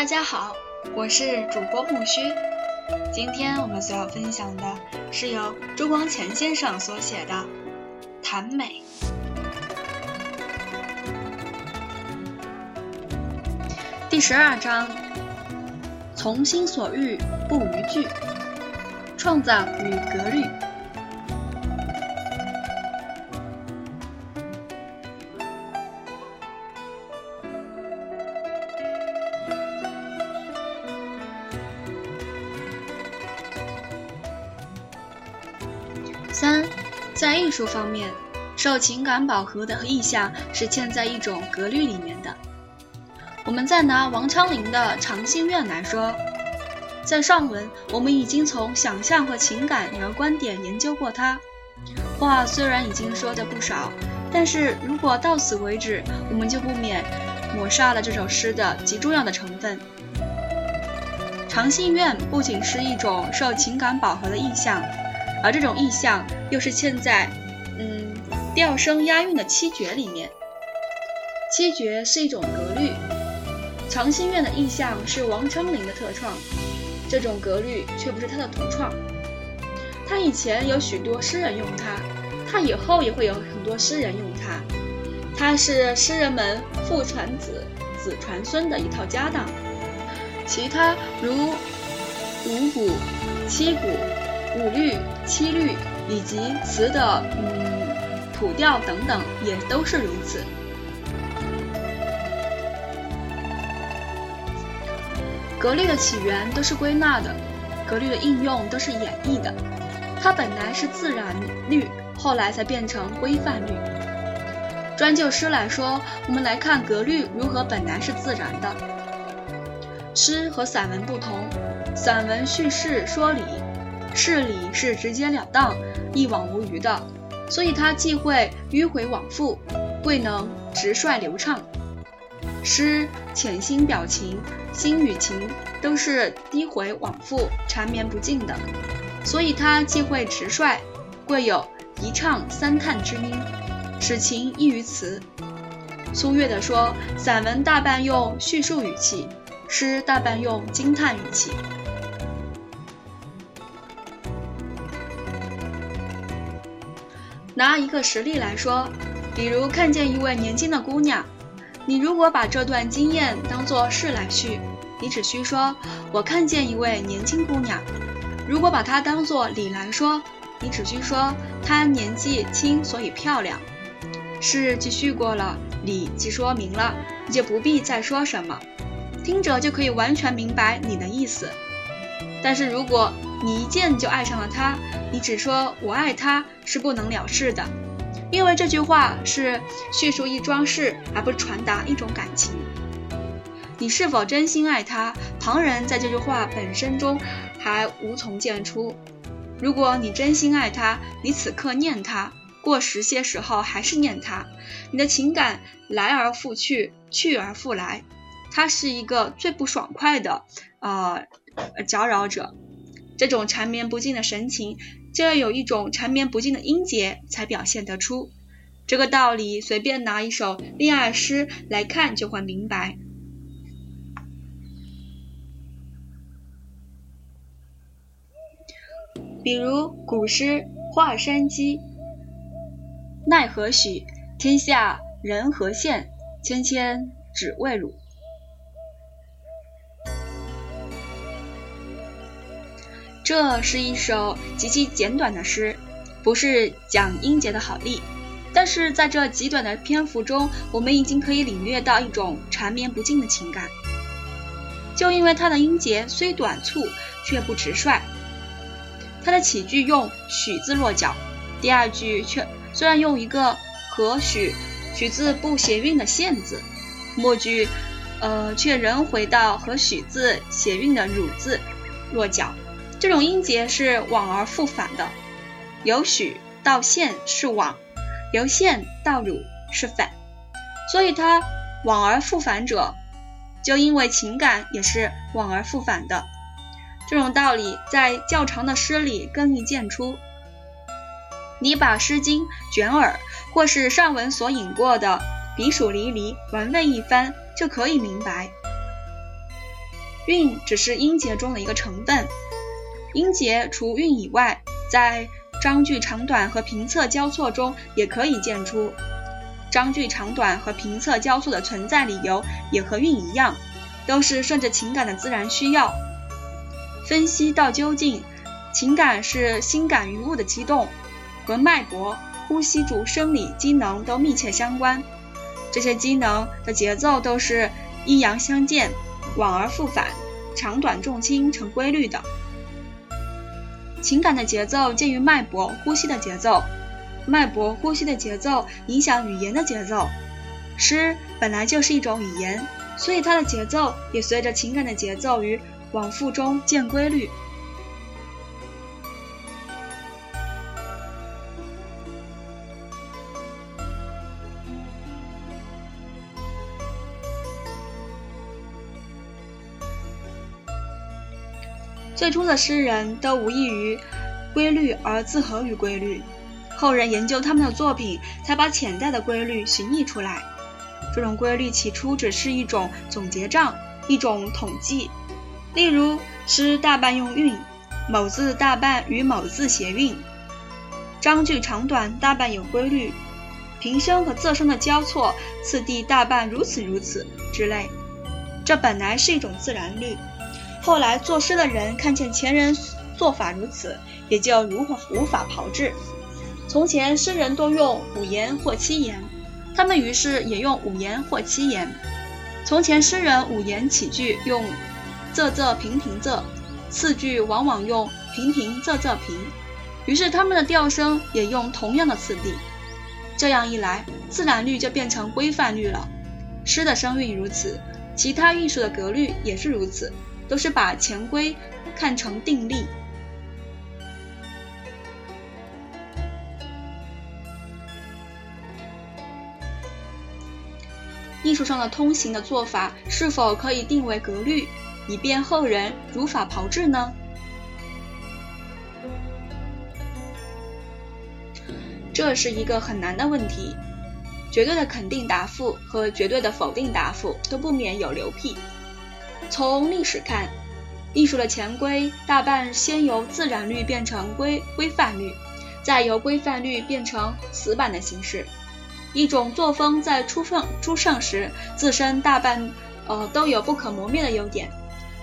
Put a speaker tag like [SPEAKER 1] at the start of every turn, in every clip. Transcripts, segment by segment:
[SPEAKER 1] 大家好，我是主播木须。今天我们所要分享的是由朱光潜先生所写的《谈美》第十二章：从心所欲不逾矩，创造与格律。三，在艺术方面，受情感饱和的意象是嵌在一种格律里面的。我们再拿王昌龄的《长信院》来说，在上文我们已经从想象和情感两个观点研究过它。话虽然已经说的不少，但是如果到此为止，我们就不免抹杀了这首诗的极重要的成分。《长信院》不仅是一种受情感饱和的意象。而这种意象又是嵌在，嗯，调声押韵的七绝里面。七绝是一种格律，长心愿的意象是王昌龄的特创，这种格律却不是他的独创。他以前有许多诗人用它，他以后也会有很多诗人用它。它是诗人们父传子、子传孙的一套家当。其他如五古、七古。五律、七律以及词的嗯谱调等等，也都是如此。格律的起源都是归纳的，格律的应用都是演绎的。它本来是自然律，后来才变成规范律。专就诗来说，我们来看格律如何本来是自然的。诗和散文不同，散文叙事说理。事理是直截了当、一往无余的，所以它既会迂回往复，未能直率流畅。诗潜心表情，心与情都是低回往复、缠绵不尽的，所以它既会直率，贵有一唱三叹之音，使情溢于词。粗略地说，散文大半用叙述语气，诗大半用惊叹语气。拿一个实例来说，比如看见一位年轻的姑娘，你如果把这段经验当作事来叙，你只需说“我看见一位年轻姑娘”；如果把它当作理来说，你只需说“她年纪轻，所以漂亮”。事既叙过了，理既说明了，你就不必再说什么，听者就可以完全明白你的意思。但是如果你一见就爱上了他，你只说我爱他是不能了事的，因为这句话是叙述一桩事，而不是传达一种感情。你是否真心爱他，旁人在这句话本身中还无从见出。如果你真心爱他，你此刻念他，过时些时候还是念他，你的情感来而复去，去而复来，他是一个最不爽快的，呃。搅扰者，这种缠绵不尽的神情，就要有一种缠绵不尽的音节才表现得出。这个道理，随便拿一首恋爱诗来看就会明白。比如古诗《华山鸡》：“奈何许，天下人何羡，芊芊只为汝。”这是一首极其简短的诗，不是讲音节的好例，但是在这极短的篇幅中，我们已经可以领略到一种缠绵不尽的情感。就因为它的音节虽短促，却不直率。它的起句用“许”字落脚，第二句却虽然用一个和“许”“许”字不谐韵的“羡”字，末句，呃，却仍回到和“许”字谐韵的“汝”字落脚。这种音节是往而复返的，由许到现是往，由现到汝是返，所以它往而复返者，就因为情感也是往而复返的。这种道理在较长的诗里更易见出。你把《诗经》卷耳，或是上文所引过的“彼黍离离”玩味一番，就可以明白。韵只是音节中的一个成分。音节除韵以外，在章句长短和平仄交错中也可以见出。章句长短和平仄交错的存在理由也和韵一样，都是顺着情感的自然需要。分析到究竟，情感是心感于物的激动，和脉搏、呼吸主生理机能都密切相关。这些机能的节奏都是阴阳相间、往而复返、长短重轻成规律的。情感的节奏介于脉搏、呼吸的节奏，脉搏、呼吸的节奏影响语言的节奏。诗本来就是一种语言，所以它的节奏也随着情感的节奏与往复中见规律。最初的诗人都无异于规律而自合于规律，后人研究他们的作品，才把潜在的规律寻觅出来。这种规律起初只是一种总结账，一种统计。例如，诗大半用韵，某字大半与某字谐韵；章句长短大半有规律，平声和仄声的交错次第大半如此如此之类。这本来是一种自然律。后来作诗的人看见前人做法如此，也就如无法炮制。从前诗人多用五言或七言，他们于是也用五言或七言。从前诗人五言起句用仄仄平平仄，次句往往用平平仄仄平，于是他们的调声也用同样的次第。这样一来，自然律就变成规范律了。诗的声韵如此，其他韵术的格律也是如此。都是把潜规看成定例。艺术上的通行的做法是否可以定为格律，以便后人如法炮制呢？这是一个很难的问题。绝对的肯定答复和绝对的否定答复都不免有流僻。从历史看，艺术的潜规大半先由自然律变成规规范律，再由规范律变成死板的形式。一种作风在出盛出盛时，自身大半呃都有不可磨灭的优点。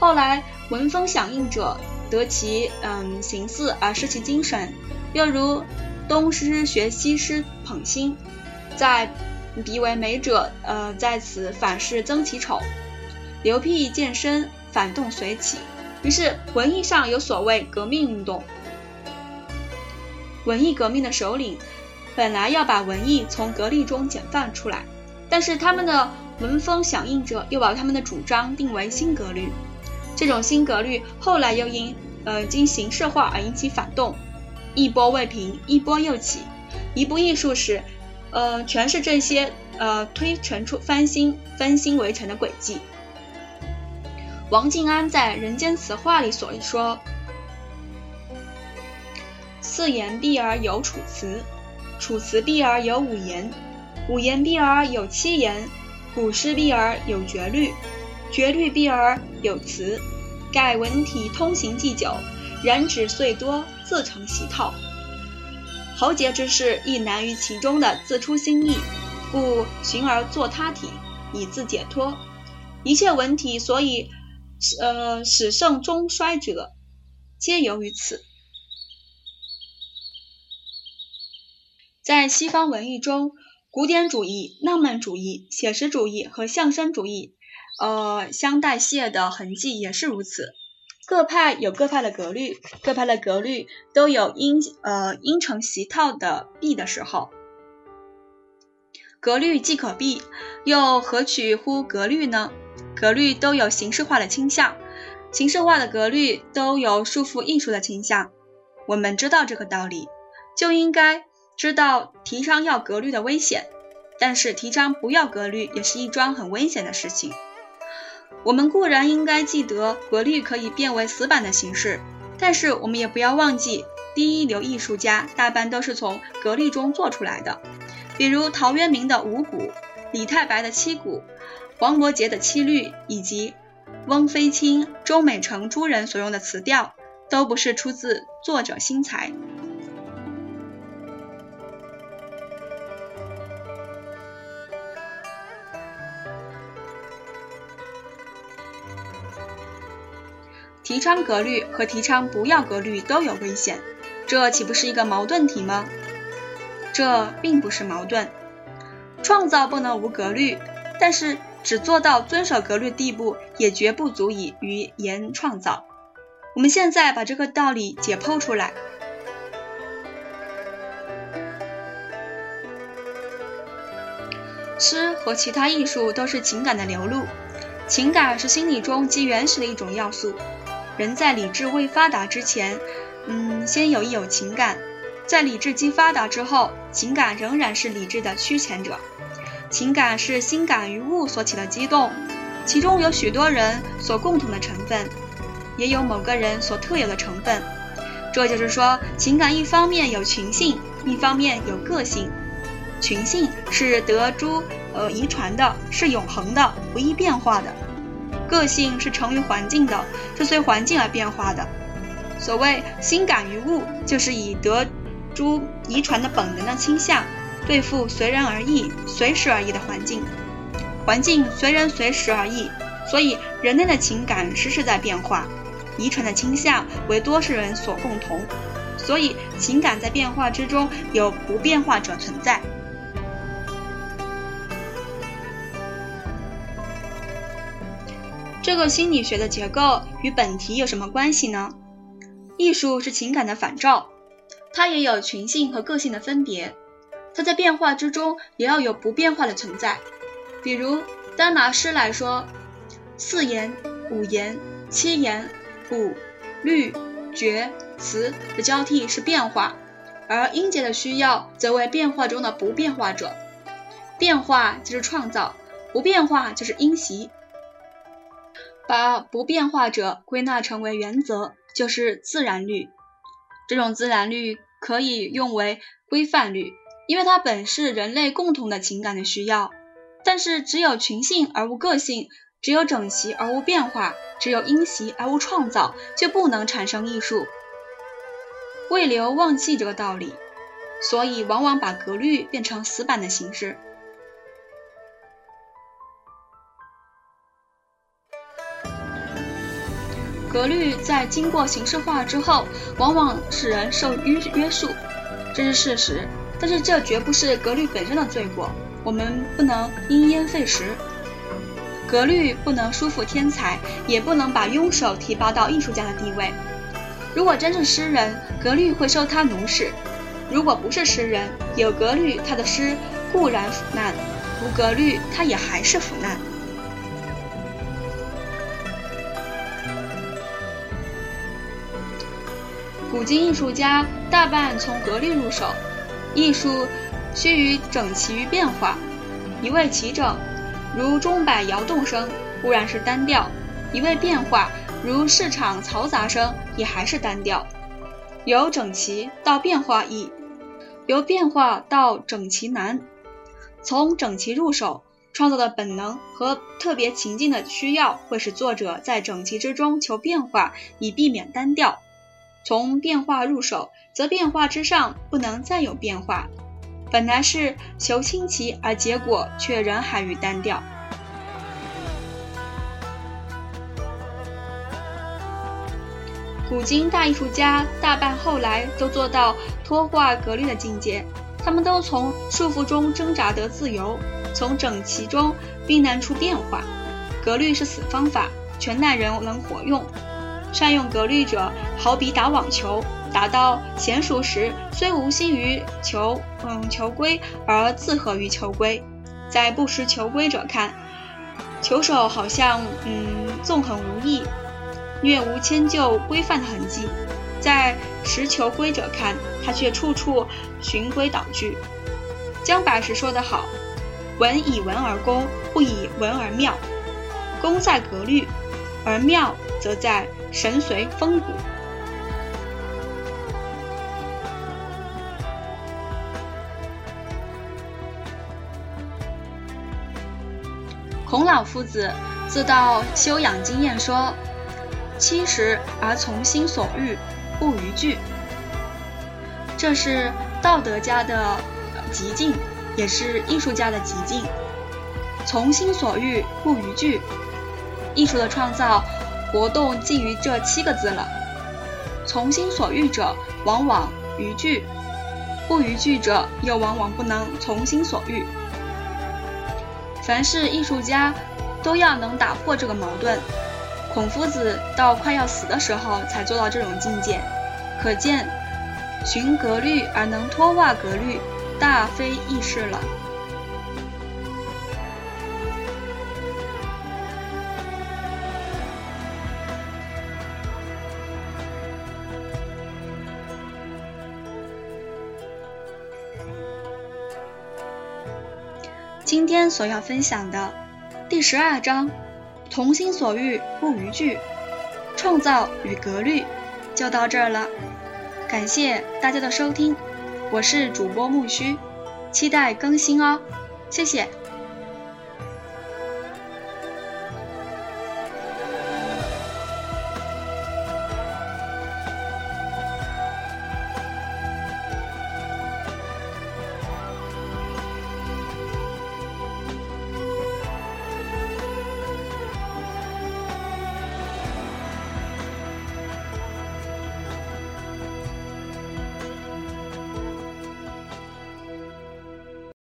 [SPEAKER 1] 后来闻风响应者得其嗯形似而失其精神，又如东施学西施捧心，在彼为美者呃在此反是增其丑。流辟渐深，反动随起，于是文艺上有所谓革命运动。文艺革命的首领本来要把文艺从格律中解放出来，但是他们的闻风响应者又把他们的主张定为新格律。这种新格律后来又因呃经形式化而引起反动，一波未平，一波又起。一部艺术史，呃，全是这些呃推陈出翻新、翻新围城的轨迹。王静安在《人间词话》里所说：“四言必而有楚辞，楚辞必而有五言，五言必而有七言，古诗必而有绝律，绝律必而有词。盖文体通行既久，然指虽多，自成习套。喉结之事亦难于其中的自出新意，故寻而作他体，以自解脱。一切文体所以。”呃，始盛终衰者，皆由于此。在西方文艺中，古典主义、浪漫主义、写实主义和象征主义，呃，相代谢的痕迹也是如此。各派有各派的格律，各派的格律都有因呃因成习套的弊的时候。格律既可避，又何取乎格律呢？格律都有形式化的倾向，形式化的格律都有束缚艺术的倾向。我们知道这个道理，就应该知道提倡要格律的危险。但是提倡不要格律也是一桩很危险的事情。我们固然应该记得格律可以变为死板的形式，但是我们也不要忘记，第一流艺术家大半都是从格律中做出来的，比如陶渊明的五谷，李太白的七谷。王伯杰的七律以及翁飞卿、周美成诸人所用的词调，都不是出自作者心裁。提倡格律和提倡不要格律都有危险，这岂不是一个矛盾体吗？这并不是矛盾，创造不能无格律，但是只做到遵守格律地步，也绝不足以于言创造。我们现在把这个道理解剖出来。诗和其他艺术都是情感的流露，情感是心理中极原始的一种要素。人在理智未发达之前，嗯，先有一有情感；在理智极发达之后，情感仍然是理智的驱前者。情感是心感于物所起的激动，其中有许多人所共同的成分，也有某个人所特有的成分。这就是说，情感一方面有群性，一方面有个性。群性是得诸呃遗传的，是永恒的，不易变化的。个性是成于环境的，是随环境而变化的。所谓心感于物，就是以得诸遗传的本能的倾向，对付随人而异、随时而异的环境。环境随人随时而异，所以人类的情感时时在变化。遗传的倾向为多数人所共同，所以情感在变化之中有不变化者存在。这个心理学的结构与本题有什么关系呢？艺术是情感的反照，它也有群性和个性的分别，它在变化之中也要有不变化的存在。比如，单拿诗来说，四言、五言、七言、五律、绝、词的交替是变化，而音节的需要则为变化中的不变化者。变化就是创造，不变化就是音习。把不变化者归纳成为原则，就是自然律。这种自然律可以用为规范律，因为它本是人类共同的情感的需要。但是，只有群性而无个性，只有整齐而无变化，只有因袭而无创造，就不能产生艺术。未留忘记这个道理，所以往往把格律变成死板的形式。格律在经过形式化之后，往往使人受约约束，这是事实。但是这绝不是格律本身的罪过，我们不能因噎废食。格律不能束缚天才，也不能把庸手提拔到艺术家的地位。如果真是诗人，格律会受他奴使；如果不是诗人，有格律，他的诗固然腐烂；无格律，他也还是腐烂。古今艺术家大半从格律入手，艺术须于整齐于变化，一味齐整，如钟摆摇动声，固然是单调；一味变化，如市场嘈杂声，也还是单调。由整齐到变化易，由变化到整齐难。从整齐入手，创造的本能和特别情境的需要，会使作者在整齐之中求变化，以避免单调。从变化入手，则变化之上不能再有变化。本来是求清奇，而结果却仍含于单调。古今大艺术家大半后来都做到脱化格律的境界，他们都从束缚中挣扎得自由，从整齐中避难出变化。格律是死方法，全耐人能活用。善用格律者，好比打网球，达到娴熟时，虽无心于求，嗯，求规，而自合于求规。在不识求规者看，球手好像嗯纵横无益，略无迁就规范的痕迹；在识球规者看，他却处处循规蹈矩。姜白石说得好：“文以文而工，不以文而妙。功在格律，而妙则在。”神随风骨。孔老夫子自道修养经验说：“七十而从心所欲，不逾矩。”这是道德家的极境，也是艺术家的极境。从心所欲，不逾矩。艺术的创造活动近于这七个字了。从心所欲者，往往逾矩；不逾矩者，又往往不能从心所欲。凡是艺术家，都要能打破这个矛盾。孔夫子到快要死的时候才做到这种境界，可见寻格律而能脱袜格律，大非易事了。今天所要分享的第十二章“同心所欲不逾矩”，创造与格律就到这儿了。感谢大家的收听，我是主播木须，期待更新哦，谢谢。